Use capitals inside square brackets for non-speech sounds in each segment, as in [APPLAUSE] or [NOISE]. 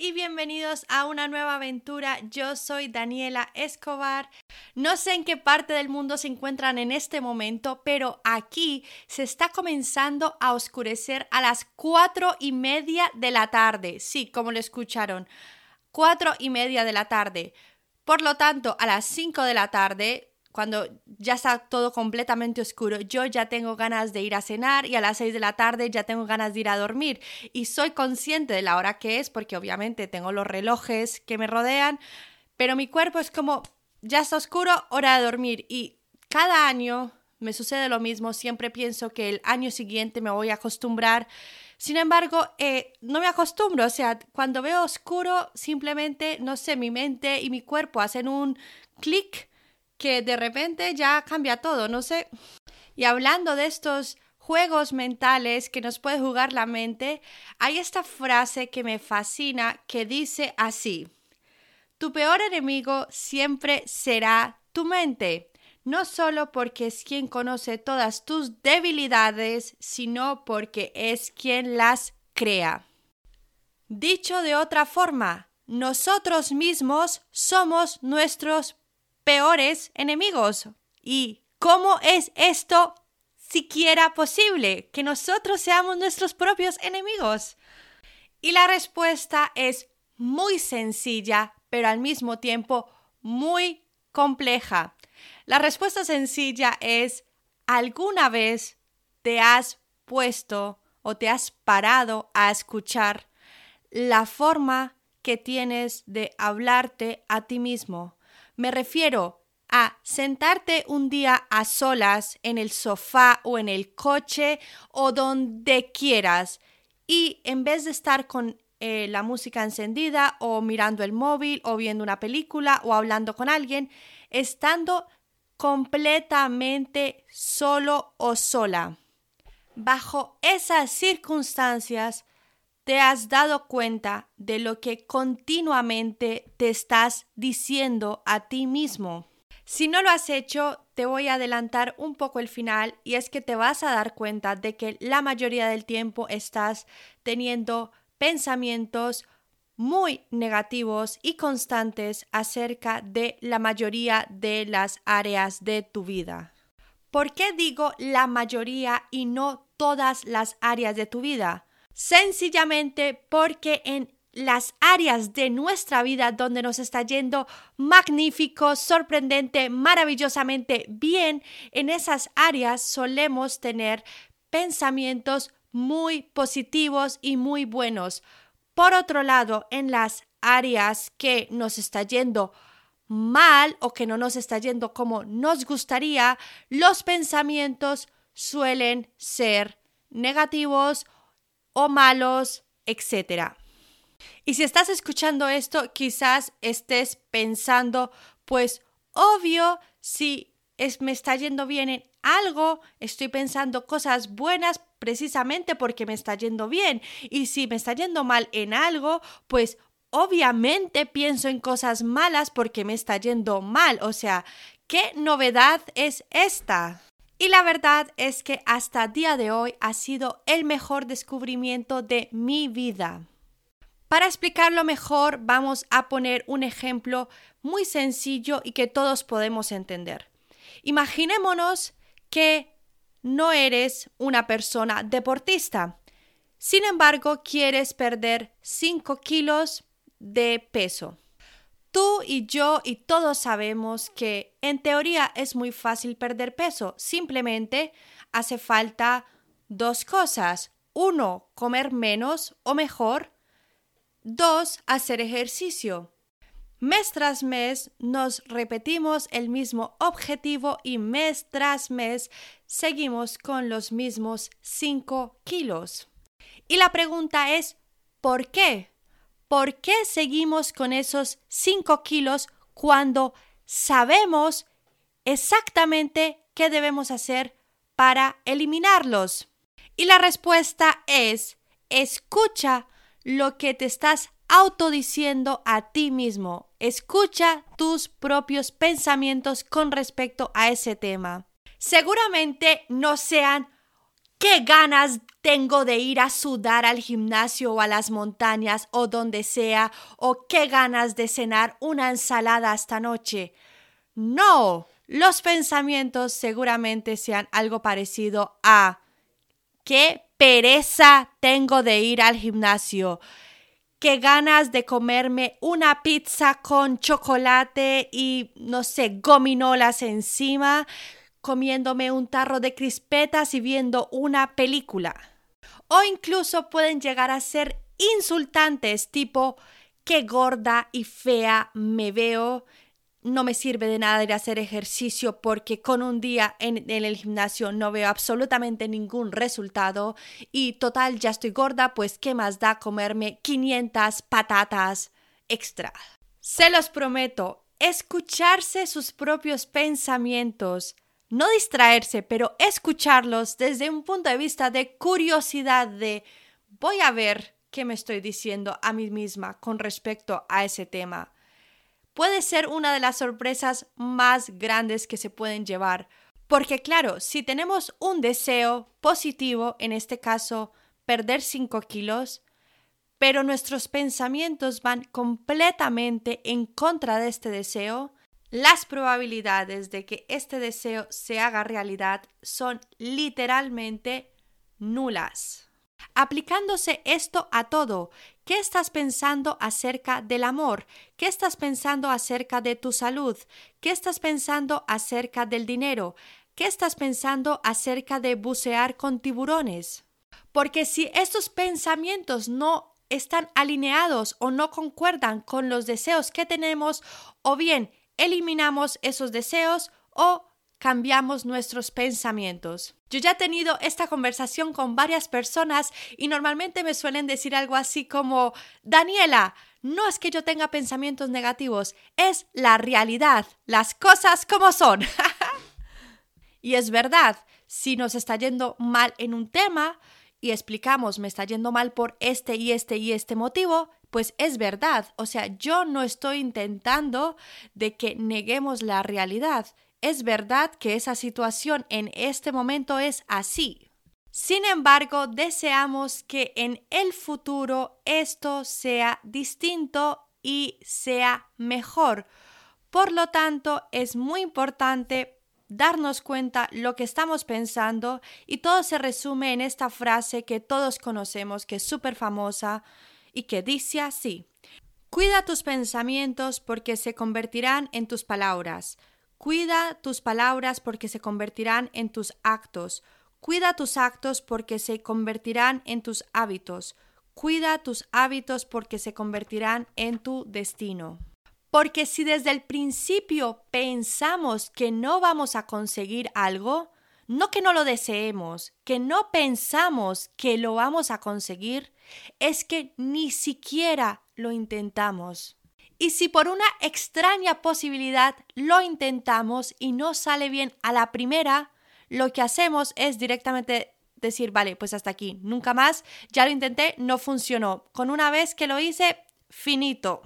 y bienvenidos a una nueva aventura. Yo soy Daniela Escobar. No sé en qué parte del mundo se encuentran en este momento, pero aquí se está comenzando a oscurecer a las cuatro y media de la tarde. Sí, como lo escucharon, cuatro y media de la tarde. Por lo tanto, a las cinco de la tarde cuando ya está todo completamente oscuro, yo ya tengo ganas de ir a cenar y a las 6 de la tarde ya tengo ganas de ir a dormir. Y soy consciente de la hora que es porque obviamente tengo los relojes que me rodean, pero mi cuerpo es como, ya está oscuro, hora de dormir. Y cada año me sucede lo mismo, siempre pienso que el año siguiente me voy a acostumbrar. Sin embargo, eh, no me acostumbro, o sea, cuando veo oscuro, simplemente, no sé, mi mente y mi cuerpo hacen un clic que de repente ya cambia todo, no sé. Y hablando de estos juegos mentales que nos puede jugar la mente, hay esta frase que me fascina que dice así, tu peor enemigo siempre será tu mente, no solo porque es quien conoce todas tus debilidades, sino porque es quien las crea. Dicho de otra forma, nosotros mismos somos nuestros peores enemigos. ¿Y cómo es esto siquiera posible? Que nosotros seamos nuestros propios enemigos. Y la respuesta es muy sencilla, pero al mismo tiempo muy compleja. La respuesta sencilla es, ¿alguna vez te has puesto o te has parado a escuchar la forma que tienes de hablarte a ti mismo? Me refiero a sentarte un día a solas en el sofá o en el coche o donde quieras y en vez de estar con eh, la música encendida o mirando el móvil o viendo una película o hablando con alguien, estando completamente solo o sola. Bajo esas circunstancias, te has dado cuenta de lo que continuamente te estás diciendo a ti mismo. Si no lo has hecho, te voy a adelantar un poco el final y es que te vas a dar cuenta de que la mayoría del tiempo estás teniendo pensamientos muy negativos y constantes acerca de la mayoría de las áreas de tu vida. ¿Por qué digo la mayoría y no todas las áreas de tu vida? Sencillamente porque en las áreas de nuestra vida donde nos está yendo magnífico, sorprendente, maravillosamente bien, en esas áreas solemos tener pensamientos muy positivos y muy buenos. Por otro lado, en las áreas que nos está yendo mal o que no nos está yendo como nos gustaría, los pensamientos suelen ser negativos o malos, etc. Y si estás escuchando esto, quizás estés pensando, pues obvio, si es, me está yendo bien en algo, estoy pensando cosas buenas precisamente porque me está yendo bien. Y si me está yendo mal en algo, pues obviamente pienso en cosas malas porque me está yendo mal. O sea, ¿qué novedad es esta? Y la verdad es que hasta día de hoy ha sido el mejor descubrimiento de mi vida. Para explicarlo mejor, vamos a poner un ejemplo muy sencillo y que todos podemos entender. Imaginémonos que no eres una persona deportista. Sin embargo, quieres perder 5 kilos de peso. Tú y yo y todos sabemos que en teoría es muy fácil perder peso. Simplemente hace falta dos cosas. Uno, comer menos o mejor. Dos, hacer ejercicio. Mes tras mes nos repetimos el mismo objetivo y mes tras mes seguimos con los mismos 5 kilos. Y la pregunta es, ¿por qué? ¿Por qué seguimos con esos 5 kilos cuando sabemos exactamente qué debemos hacer para eliminarlos? Y la respuesta es, escucha lo que te estás autodiciendo a ti mismo. Escucha tus propios pensamientos con respecto a ese tema. Seguramente no sean qué ganas tengo de ir a sudar al gimnasio o a las montañas o donde sea, o qué ganas de cenar una ensalada esta noche. No, los pensamientos seguramente sean algo parecido a qué pereza tengo de ir al gimnasio. Qué ganas de comerme una pizza con chocolate y, no sé, gominolas encima comiéndome un tarro de crispetas y viendo una película. O incluso pueden llegar a ser insultantes tipo qué gorda y fea me veo. No me sirve de nada ir a hacer ejercicio porque con un día en, en, el gimnasio no veo absolutamente ningún resultado y total ya estoy gorda, pues qué más da comerme 500 patatas extra. Se los prometo, escucharse sus propios pensamientos no distraerse, pero escucharlos desde un punto de vista de curiosidad de voy a ver qué me estoy diciendo a mí misma con respecto a ese tema. Puede ser una de las sorpresas más grandes que se pueden llevar, porque claro, si tenemos un deseo positivo, en este caso, perder 5 kilos, pero nuestros pensamientos van completamente en contra de este deseo, las probabilidades de que este deseo se haga realidad son literalmente nulas. Aplicándose esto a todo, ¿qué estás pensando acerca del amor? ¿Qué estás pensando acerca de tu salud? ¿Qué estás pensando acerca del dinero? ¿Qué estás pensando acerca de bucear con tiburones? Porque si estos pensamientos no están alineados o no concuerdan con los deseos que tenemos, o bien eliminamos esos deseos o cambiamos nuestros pensamientos. Yo ya he tenido esta conversación con varias personas y normalmente me suelen decir algo así como, Daniela, no es que yo tenga pensamientos negativos, es la realidad, las cosas como son. [LAUGHS] y es verdad, si nos está yendo mal en un tema y explicamos, me está yendo mal por este y este y este motivo, pues es verdad. O sea, yo no estoy intentando de que neguemos la realidad. Es verdad que esa situación en este momento es así. Sin embargo, deseamos que en el futuro esto sea distinto y sea mejor. Por lo tanto, es muy importante darnos cuenta lo que estamos pensando y todo se resume en esta frase que todos conocemos, que es súper famosa, y que dice así, Cuida tus pensamientos porque se convertirán en tus palabras. Cuida tus palabras porque se convertirán en tus actos. Cuida tus actos porque se convertirán en tus hábitos. Cuida tus hábitos porque se convertirán en tu destino. Porque si desde el principio pensamos que no vamos a conseguir algo, no que no lo deseemos, que no pensamos que lo vamos a conseguir, es que ni siquiera lo intentamos. Y si por una extraña posibilidad lo intentamos y no sale bien a la primera, lo que hacemos es directamente decir, vale, pues hasta aquí, nunca más, ya lo intenté, no funcionó. Con una vez que lo hice, finito.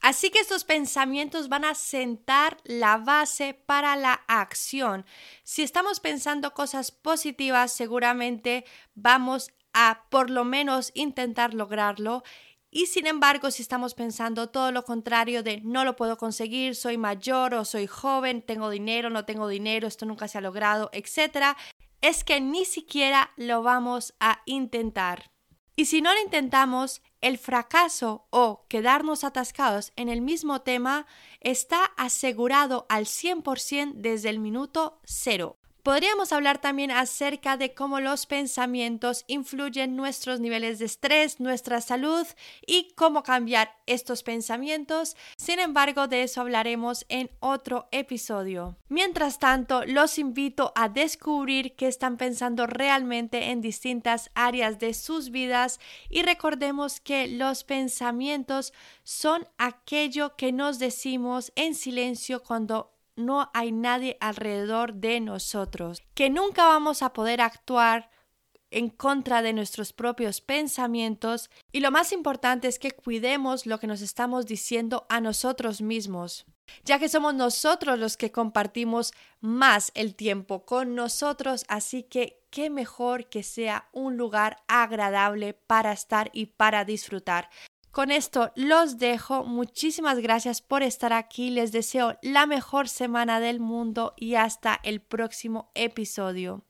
Así que estos pensamientos van a sentar la base para la acción. Si estamos pensando cosas positivas, seguramente vamos a por lo menos intentar lograrlo. Y sin embargo, si estamos pensando todo lo contrario de no lo puedo conseguir, soy mayor o soy joven, tengo dinero, no tengo dinero, esto nunca se ha logrado, etc., es que ni siquiera lo vamos a intentar. Y si no lo intentamos, el fracaso o quedarnos atascados en el mismo tema está asegurado al 100% desde el minuto cero. Podríamos hablar también acerca de cómo los pensamientos influyen nuestros niveles de estrés, nuestra salud y cómo cambiar estos pensamientos. Sin embargo, de eso hablaremos en otro episodio. Mientras tanto, los invito a descubrir qué están pensando realmente en distintas áreas de sus vidas y recordemos que los pensamientos son aquello que nos decimos en silencio cuando no hay nadie alrededor de nosotros, que nunca vamos a poder actuar en contra de nuestros propios pensamientos y lo más importante es que cuidemos lo que nos estamos diciendo a nosotros mismos, ya que somos nosotros los que compartimos más el tiempo con nosotros, así que qué mejor que sea un lugar agradable para estar y para disfrutar. Con esto los dejo. Muchísimas gracias por estar aquí. Les deseo la mejor semana del mundo y hasta el próximo episodio.